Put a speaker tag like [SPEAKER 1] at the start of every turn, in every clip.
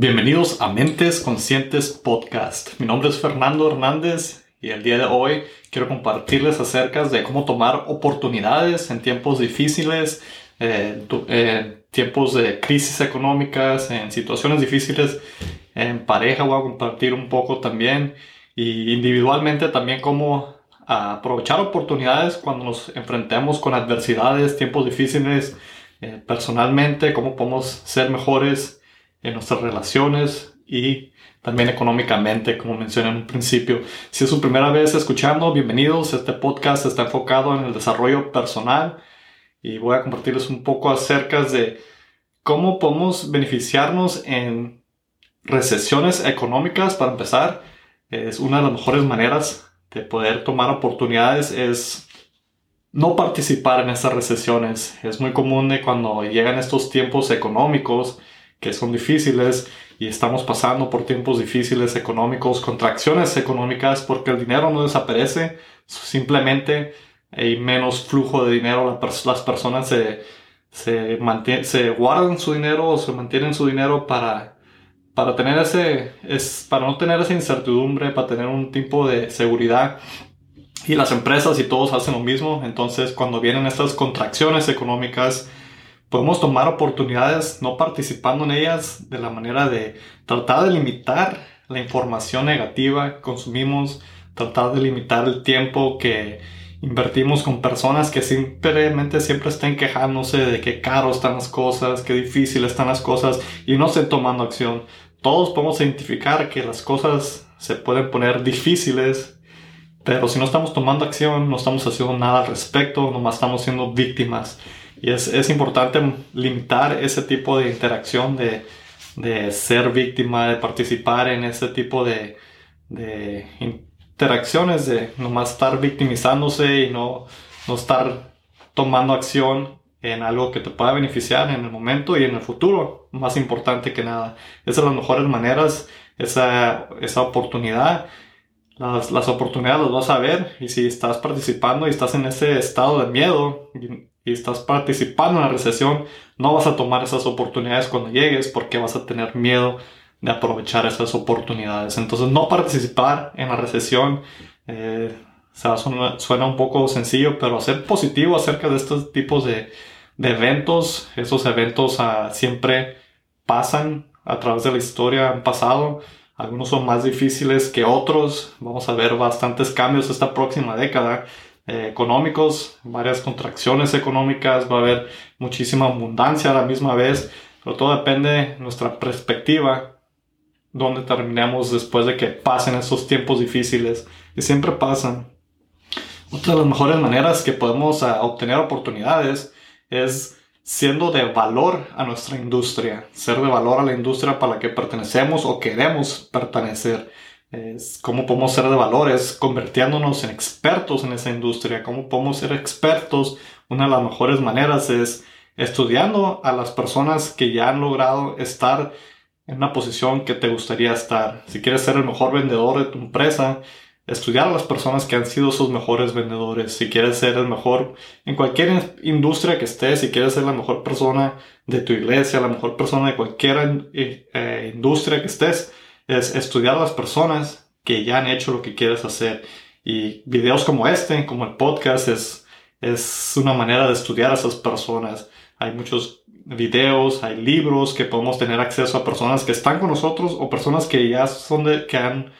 [SPEAKER 1] Bienvenidos a Mentes Conscientes Podcast. Mi nombre es Fernando Hernández y el día de hoy quiero compartirles acerca de cómo tomar oportunidades en tiempos difíciles, eh, en tiempos de crisis económicas, en situaciones difíciles, en pareja voy a compartir un poco también y individualmente también cómo aprovechar oportunidades cuando nos enfrentemos con adversidades, tiempos difíciles, eh, personalmente, cómo podemos ser mejores en nuestras relaciones y también económicamente, como mencioné en un principio. Si es su primera vez escuchando, bienvenidos. Este podcast está enfocado en el desarrollo personal y voy a compartirles un poco acerca de cómo podemos beneficiarnos en recesiones económicas. Para empezar, es una de las mejores maneras de poder tomar oportunidades es no participar en estas recesiones. Es muy común de cuando llegan estos tiempos económicos que son difíciles y estamos pasando por tiempos difíciles económicos, contracciones económicas, porque el dinero no desaparece, simplemente hay menos flujo de dinero, las personas se, se, se guardan su dinero o se mantienen su dinero para, para, tener ese, es, para no tener esa incertidumbre, para tener un tipo de seguridad. Y las empresas y todos hacen lo mismo, entonces cuando vienen estas contracciones económicas, podemos tomar oportunidades no participando en ellas de la manera de tratar de limitar la información negativa que consumimos, tratar de limitar el tiempo que invertimos con personas que simplemente siempre estén quejándose de qué caro están las cosas, qué difícil están las cosas y no estén tomando acción. Todos podemos identificar que las cosas se pueden poner difíciles, pero si no estamos tomando acción, no estamos haciendo nada al respecto, nomás estamos siendo víctimas. Y es, es importante limitar ese tipo de interacción, de, de, ser víctima, de participar en ese tipo de, de interacciones, de nomás estar victimizándose y no, no estar tomando acción en algo que te pueda beneficiar en el momento y en el futuro, más importante que nada. Esas son las mejores maneras, esa, esa oportunidad. Las, las oportunidades las vas a ver y si estás participando y estás en ese estado de miedo, estás participando en la recesión, no vas a tomar esas oportunidades cuando llegues porque vas a tener miedo de aprovechar esas oportunidades. Entonces, no participar en la recesión eh, suena, un poco sencillo, pero ser positivo acerca de estos tipos de, eventos, esos eventos ah, siempre pasan a través de la historia, han pasado. Algunos son más difíciles que otros. Vamos a ver bastantes cambios esta próxima década. Eh, económicos, varias contracciones económicas, va a haber muchísima abundancia a la misma vez, pero todo depende de nuestra perspectiva, donde terminemos después de que pasen esos tiempos difíciles, y siempre pasan. Otra de las mejores maneras que podemos ah, obtener oportunidades es siendo de valor a nuestra industria, ser de valor a la industria para la que pertenecemos o queremos pertenecer es cómo podemos ser de valores convirtiéndonos en expertos en esa industria, cómo podemos ser expertos. Una de las mejores maneras es estudiando a las personas que ya han logrado estar en una posición que te gustaría estar. Si quieres ser el mejor vendedor de tu empresa, estudiar a las personas que han sido sus mejores vendedores. Si quieres ser el mejor en cualquier industria que estés, si quieres ser la mejor persona de tu iglesia, la mejor persona de cualquier eh, eh, industria que estés, es estudiar a las personas que ya han hecho lo que quieres hacer. Y videos como este, como el podcast, es, es una manera de estudiar a esas personas. Hay muchos videos, hay libros que podemos tener acceso a personas que están con nosotros o personas que ya son de, que han,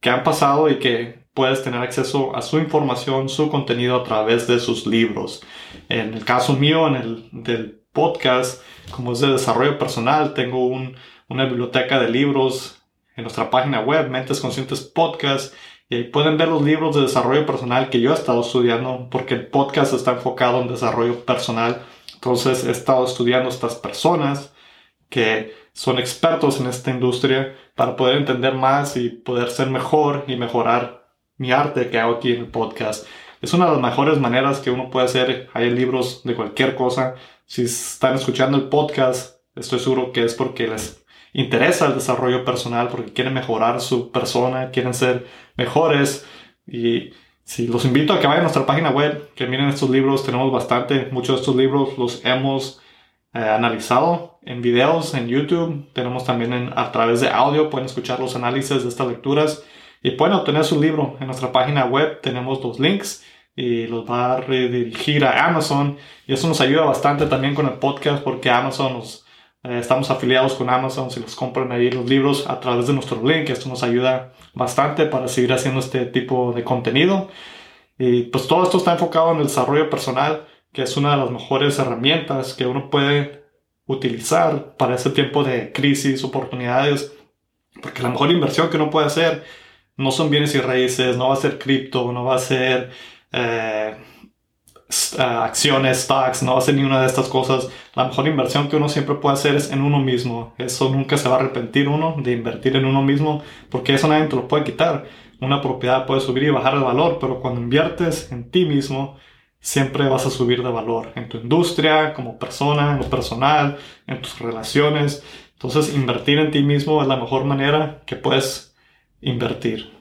[SPEAKER 1] que han pasado y que puedes tener acceso a su información, su contenido a través de sus libros. En el caso mío, en el del podcast, como es de desarrollo personal, tengo un, una biblioteca de libros en nuestra página web, Mentes Conscientes Podcast, y ahí pueden ver los libros de desarrollo personal que yo he estado estudiando, porque el podcast está enfocado en desarrollo personal. Entonces he estado estudiando estas personas que son expertos en esta industria para poder entender más y poder ser mejor y mejorar mi arte que hago aquí en el podcast. Es una de las mejores maneras que uno puede hacer. Hay libros de cualquier cosa. Si están escuchando el podcast, estoy seguro que es porque les interesa el desarrollo personal porque quieren mejorar su persona, quieren ser mejores y si los invito a que vayan a nuestra página web, que miren estos libros, tenemos bastante, muchos de estos libros los hemos eh, analizado en videos en YouTube. Tenemos también a través de audio, pueden escuchar los análisis de estas lecturas y pueden obtener su libro en nuestra página web. Tenemos los links y los va a redirigir a Amazon y eso nos ayuda bastante también con el podcast porque Amazon nos eh, estamos afiliados con Amazon si los compran ahí los libros a través de nuestro link esto nos ayuda bastante para seguir haciendo este tipo de contenido. Y pues todo esto está enfocado en el desarrollo personal que es una de las mejores herramientas que uno puede utilizar para ese tiempo de crisis oportunidades porque la mejor inversión que uno puede hacer no son bienes y raíces no va a ser cripto no va a ser eh, acciones, stocks, no hacer ni una de estas cosas. La mejor inversión que uno siempre puede hacer es en uno mismo. Eso nunca se va a arrepentir uno de invertir en uno mismo, porque eso nadie te lo puede quitar. Una propiedad puede subir y bajar de valor, pero cuando inviertes en ti mismo, siempre vas a subir de valor en tu industria, como persona, lo personal, en tus relaciones. Entonces, invertir en ti mismo es la mejor manera que puedes invertir.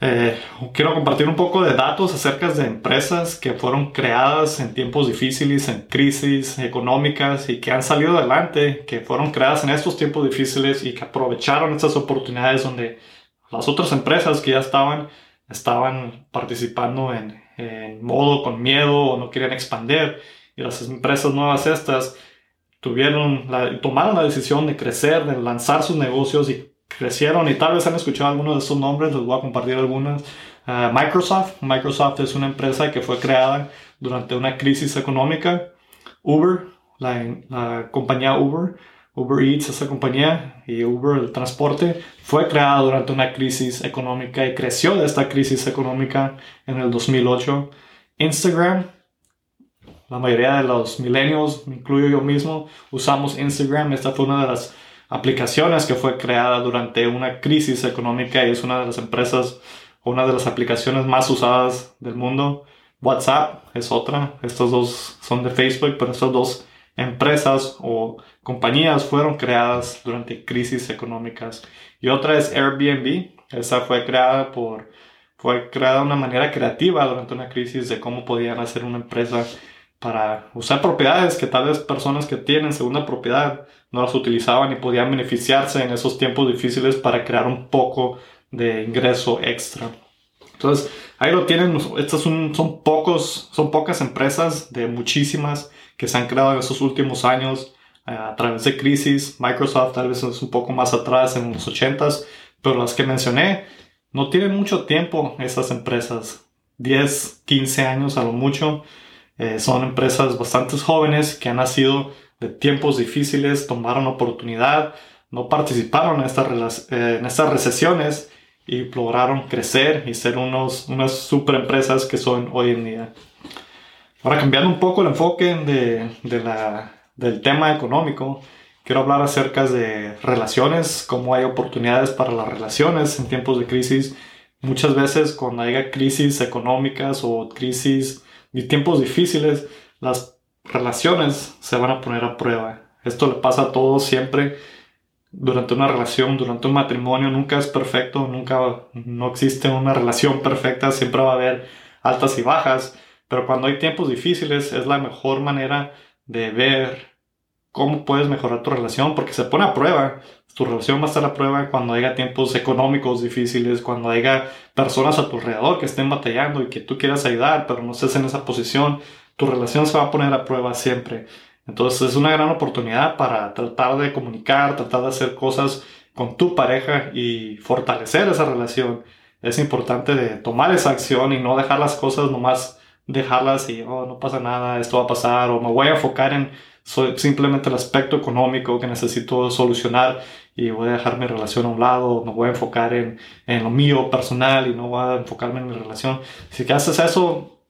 [SPEAKER 1] Eh, quiero compartir un poco de datos acerca de empresas que fueron creadas en tiempos difíciles, en crisis económicas y que han salido adelante, que fueron creadas en estos tiempos difíciles y que aprovecharon estas oportunidades donde las otras empresas que ya estaban, estaban participando en, en modo con miedo o no querían expandir. Y las empresas nuevas estas tuvieron la, tomaron la decisión de crecer, de lanzar sus negocios y crecieron y tal vez han escuchado algunos de esos nombres, les voy a compartir algunas. Ah, Microsoft, Microsoft es una empresa que fue creada durante una crisis económica. Uber, la, compañía Uber, Uber Eats, esa compañía, y Uber, el transporte, fue creada durante una crisis económica y creció de esta crisis económica en el 2008. Instagram, la mayoría de los millennials, incluyo yo mismo, usamos Instagram. Esta fue una de las aplicaciones que fue creada durante una crisis económica y es una de las empresas una de las aplicaciones más usadas del mundo. WhatsApp es otra. Estos dos son de Facebook, pero estas dos empresas o compañías fueron creadas durante crisis económicas. Y otra es Airbnb. Esa fue creada por fue creada de una manera creativa durante una crisis de cómo podían hacer una empresa para usar propiedades que tal vez personas que tienen segunda propiedad no las utilizaban y podían beneficiarse en esos tiempos difíciles para crear un poco de ingreso extra. Entonces, ahí lo tienen. Estas son, pocos, son pocas empresas de muchísimas que se han creado en esos últimos años eh, a través de crisis. Microsoft tal vez es un poco más atrás en los 80s, pero las que mencioné no tienen mucho tiempo esas empresas. 10, 15 años a lo mucho. Eh, son empresas bastante jóvenes que han nacido de tiempos difíciles, tomaron oportunidad, no participaron en estas, eh, en estas recesiones y lograron crecer y ser unos, unas super empresas que son hoy en día. Ahora cambiando un poco el enfoque de, de la, del tema económico, quiero hablar acerca de relaciones, cómo hay oportunidades para las relaciones en tiempos de crisis. Muchas veces cuando haya crisis económicas o crisis y tiempos difíciles, las relaciones se van a poner a prueba. Esto le pasa a todos siempre durante una relación, durante un matrimonio, nunca es perfecto, nunca no existe una relación perfecta, siempre va a haber altas y bajas, pero cuando hay tiempos difíciles es la mejor manera de ver cómo puedes mejorar tu relación porque se pone a prueba. Tu relación va a estar a prueba cuando haya tiempos económicos difíciles, cuando haya personas a tu alrededor que estén batallando y que tú quieras ayudar, pero no estés en esa posición tu relación se va a poner a prueba siempre. Entonces es una gran oportunidad para tratar de comunicar, tratar de hacer cosas con tu pareja y fortalecer esa relación. Es importante de tomar esa acción y no dejar las cosas nomás dejarlas y oh, no pasa nada, esto va a pasar o me voy a enfocar en simplemente el aspecto económico que necesito solucionar y voy a dejar mi relación a un lado, me voy a enfocar en, en lo mío personal y no voy a enfocarme en mi relación. Si que haces eso,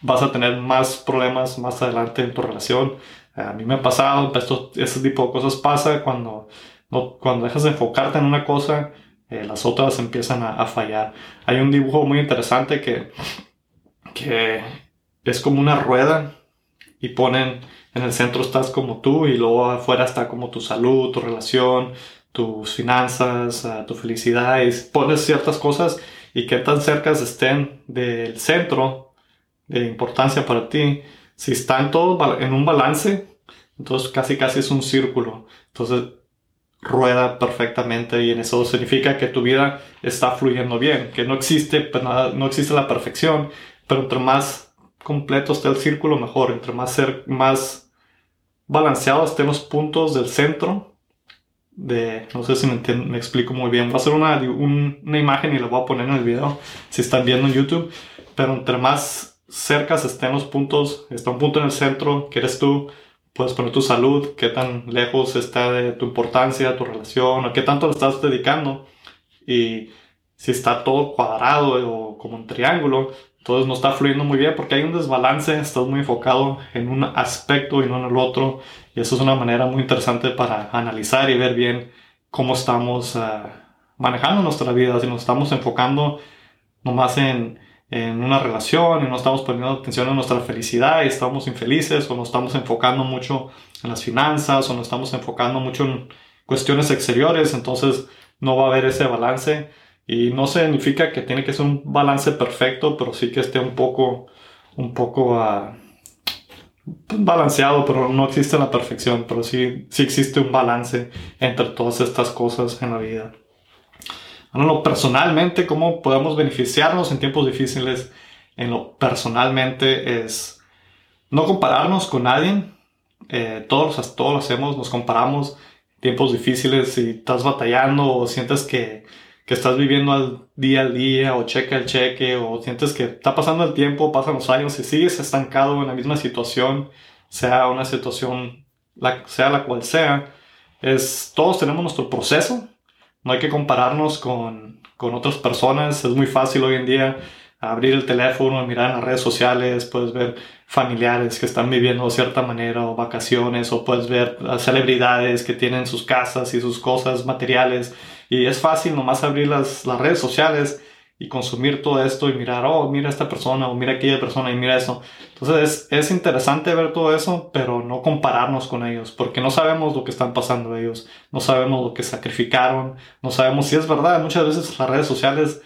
[SPEAKER 1] vas a tener más problemas más adelante en tu relación. A mí me ha pasado, esto, ese tipo de cosas pasa cuando, no, cuando dejas de enfocarte en una cosa, eh, las otras empiezan a, fallar. Hay un dibujo muy interesante que, que es como una rueda y ponen en el centro estás como tú y luego afuera está como tu salud, tu relación, tus finanzas, ah, tu felicidad y pones ciertas cosas y que tan cerca estén del centro de importancia para ti si está en todo en un balance, entonces casi casi es un círculo. Entonces rueda perfectamente y en eso significa que tu vida está fluyendo bien, que no existe, pues, no existe la perfección, pero entre más completo esté el círculo, mejor, entre más, ser, más balanceados estén los puntos del centro, de, no sé si me, explico muy bien, voy a hacer una, una imagen y la voy a poner en el video, si están viendo en YouTube, pero entre más cercas estén los puntos, está un punto en el centro, que eres tú, puedes poner tu salud, qué tan lejos está de tu importancia, tu relación, a qué tanto le estás dedicando. Y si está todo cuadrado o como un triángulo, entonces no está fluyendo muy bien porque hay un desbalance, estás muy enfocado en un aspecto y no en el otro. Y eso es una manera muy interesante para analizar y ver bien cómo estamos eh, manejando nuestra vida, si nos estamos enfocando nomás en en una relación y no estamos poniendo atención en nuestra felicidad y estamos infelices o nos estamos enfocando mucho en las finanzas o nos estamos enfocando mucho en cuestiones exteriores, entonces no va a haber ese balance y no significa que tiene que ser un balance perfecto, pero sí que esté un poco, un poco uh, balanceado, pero no existe la perfección, pero sí, sí existe un balance entre todas estas cosas en la vida. Bueno, personalmente, cómo podemos beneficiarnos en tiempos difíciles, en lo personalmente es no compararnos con nadie. Eh, todos, todos lo hacemos, nos comparamos tiempos difíciles si estás batallando o sientes que, que estás viviendo al día al día o cheque al cheque o sientes que está pasando el tiempo, pasan los años y sigues estancado en la misma situación, sea una situación, la, sea la cual sea, es, todos tenemos nuestro proceso no hay que compararnos con, con otras personas. Es muy fácil hoy en día abrir el teléfono, mirar en las redes sociales, puedes ver familiares que están viviendo de cierta manera o vacaciones o puedes ver celebridades que tienen sus casas y sus cosas materiales y es fácil nomás abrir las, las redes sociales y consumir todo esto y mirar, oh, mira esta persona o mira aquella persona y mira eso. Entonces es, es, interesante ver todo eso, pero no compararnos con ellos, porque no sabemos lo que están pasando ellos, no sabemos lo que sacrificaron, no sabemos si es verdad. Muchas veces las redes sociales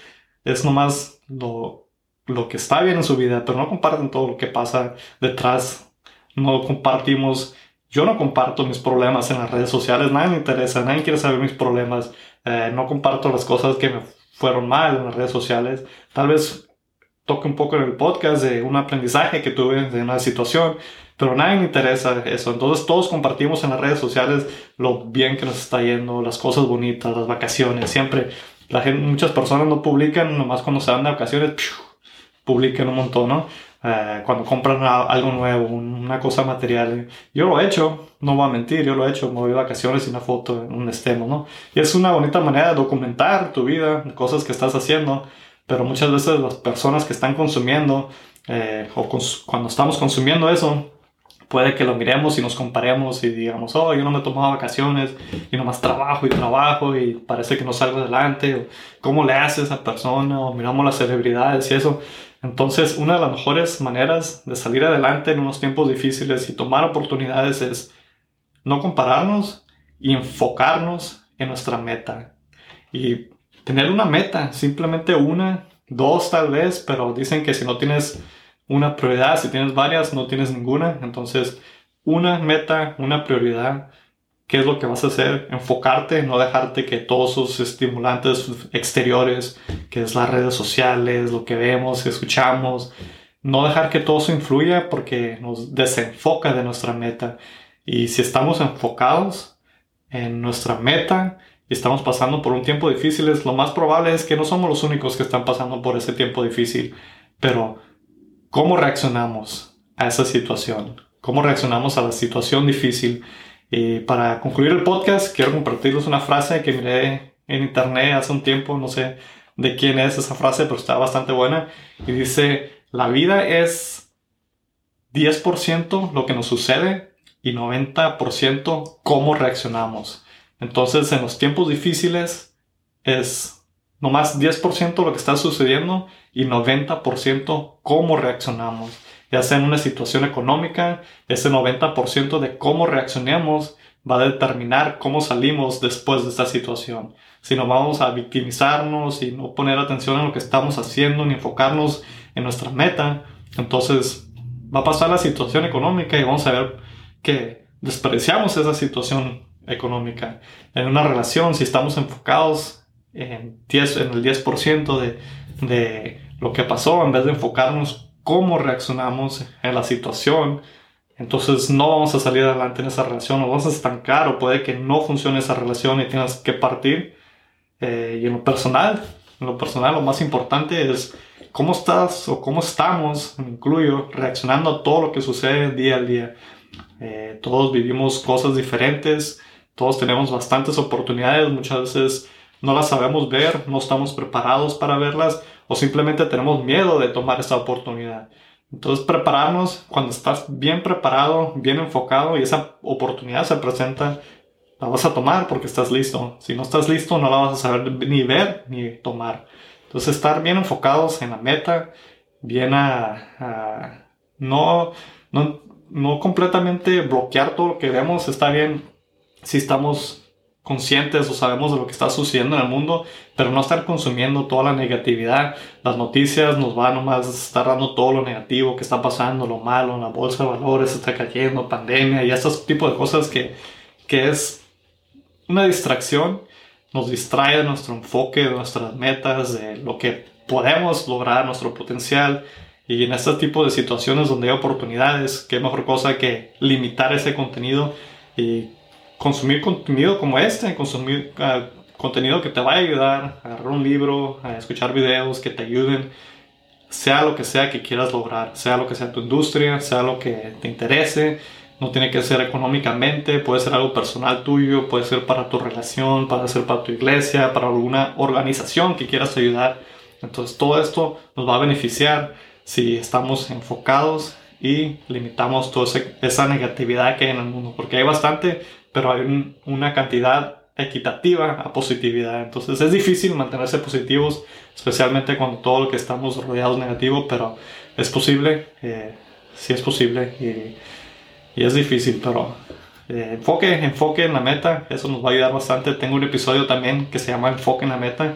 [SPEAKER 1] es nomás lo, lo que está bien en su vida, pero no comparten todo lo que pasa detrás. No compartimos, yo no comparto mis problemas en las redes sociales, nadie me interesa, nadie quiere saber mis problemas, eh, no comparto las cosas que me fueron mal en las redes sociales. Tal vez toque un poco en el podcast de un aprendizaje que tuve de una situación, pero nadie me interesa eso. Entonces todos compartimos en las redes sociales lo bien que nos está yendo, las cosas bonitas, las vacaciones. Siempre la gente, muchas personas no publican nomás cuando se van de vacaciones, publican un montón, ¿no? Eh, cuando compran algo nuevo, una cosa material. Yo lo he hecho, no voy a mentir, yo lo he hecho, me voy de vacaciones y una foto en un estemo, ¿no? Y es una bonita manera de documentar tu vida, cosas que estás haciendo, pero muchas veces las personas que están consumiendo, eh, o cuando estamos consumiendo eso, puede que lo miremos y nos comparemos y digamos, oh, yo no me he tomado vacaciones y nomás trabajo y trabajo y parece que no salgo adelante, cómo le hace esa persona, o miramos las celebridades y eso. Entonces, una de las mejores maneras de salir adelante en unos tiempos difíciles y tomar oportunidades es no compararnos y enfocarnos en nuestra meta. Y tener una meta, simplemente una, dos tal vez, pero dicen que si no tienes una prioridad, si tienes varias, no tienes ninguna. Entonces, una meta, una prioridad qué es lo que vas a hacer, enfocarte, no dejarte que todos sus estimulantes exteriores, que es las redes sociales, lo que vemos, escuchamos, no dejar que todo eso influya porque nos desenfoca de nuestra meta. Y si estamos enfocados en nuestra meta y estamos pasando por un tiempo difícil, lo más probable es que no somos los únicos que están pasando por ese tiempo difícil. Pero, ¿cómo reaccionamos a esa situación? ¿Cómo reaccionamos a la situación difícil? Y para concluir el podcast, quiero compartirles una frase que miré en internet hace un tiempo, no sé de quién es esa frase, pero está bastante buena. Y dice, la vida es 10% lo que nos sucede y 90% cómo reaccionamos. Entonces, en los tiempos difíciles es nomás 10% lo que está sucediendo y 90% cómo reaccionamos ya sea en una situación económica, ese 90% de cómo reaccionemos va a determinar cómo salimos después de esta situación. Si no vamos a victimizarnos y no poner atención en lo que estamos haciendo ni enfocarnos en nuestra meta, entonces va a pasar la situación económica y vamos a ver que despreciamos esa situación económica. En una relación, si estamos enfocados en, 10, en el 10% de, de lo que pasó, en vez de enfocarnos cómo reaccionamos en la situación, entonces no vamos a salir adelante en esa relación, o vamos a estancar, o puede que no funcione esa relación y tengas que partir. Eh, y en lo personal, en lo personal lo más importante es cómo estás o cómo estamos, me incluyo, reaccionando a todo lo que sucede día a día. Eh, todos vivimos cosas diferentes, todos tenemos bastantes oportunidades, muchas veces no las sabemos ver, no estamos preparados para verlas o simplemente tenemos miedo de tomar esa oportunidad. Entonces prepararnos cuando estás bien preparado, bien enfocado y esa oportunidad se presenta, la vas a tomar porque estás listo. Si no estás listo no la vas a saber ni ver ni tomar. Entonces estar bien enfocados en la meta, bien a, no, no, no completamente bloquear todo lo que vemos, está bien si estamos conscientes o sabemos de lo que está sucediendo en el mundo, pero no estar consumiendo toda la negatividad. Las noticias nos van nomás a estar dando todo lo negativo que está pasando, lo malo, la bolsa de valores está cayendo, pandemia y esos tipos de cosas que, que es una distracción, nos distrae de nuestro enfoque, de nuestras metas, de lo que podemos lograr, nuestro potencial. Y en este tipo de situaciones donde hay oportunidades, qué mejor cosa que limitar ese contenido y consumir contenido como este, consumir ah, contenido que te vaya a ayudar, agarrar un libro, a escuchar videos que te ayuden, sea lo que sea que quieras lograr, sea lo que sea tu industria, sea lo que te interese, no tiene que ser económicamente, puede ser algo personal tuyo, puede ser para tu relación, puede ser para tu iglesia, para alguna organización que quieras ayudar. Entonces todo esto nos va a beneficiar si estamos enfocados y limitamos toda esa negatividad que hay en el mundo, porque hay bastante pero hay una cantidad equitativa a positividad. Entonces es difícil mantenerse positivos, especialmente cuando todo lo que estamos rodeados es negativo, pero es posible, eh, sí es posible y, es difícil, pero eh, enfoque, enfoque en la meta, eso nos va a ayudar bastante. Tengo un episodio también que se llama Enfoque en la meta.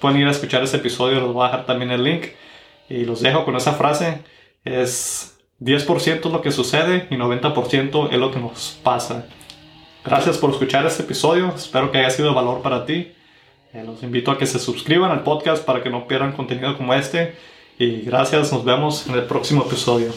[SPEAKER 1] pueden ir a escuchar ese episodio, les voy a dejar también el link y los dejo con esa frase. Es 10% es lo que sucede y 90% es lo que nos pasa. Gracias por escuchar este episodio. Espero que haya sido de valor para ti. Eh, los invito a que se suscriban al podcast para que no pierdan contenido como este. Y gracias, nos vemos en el próximo episodio.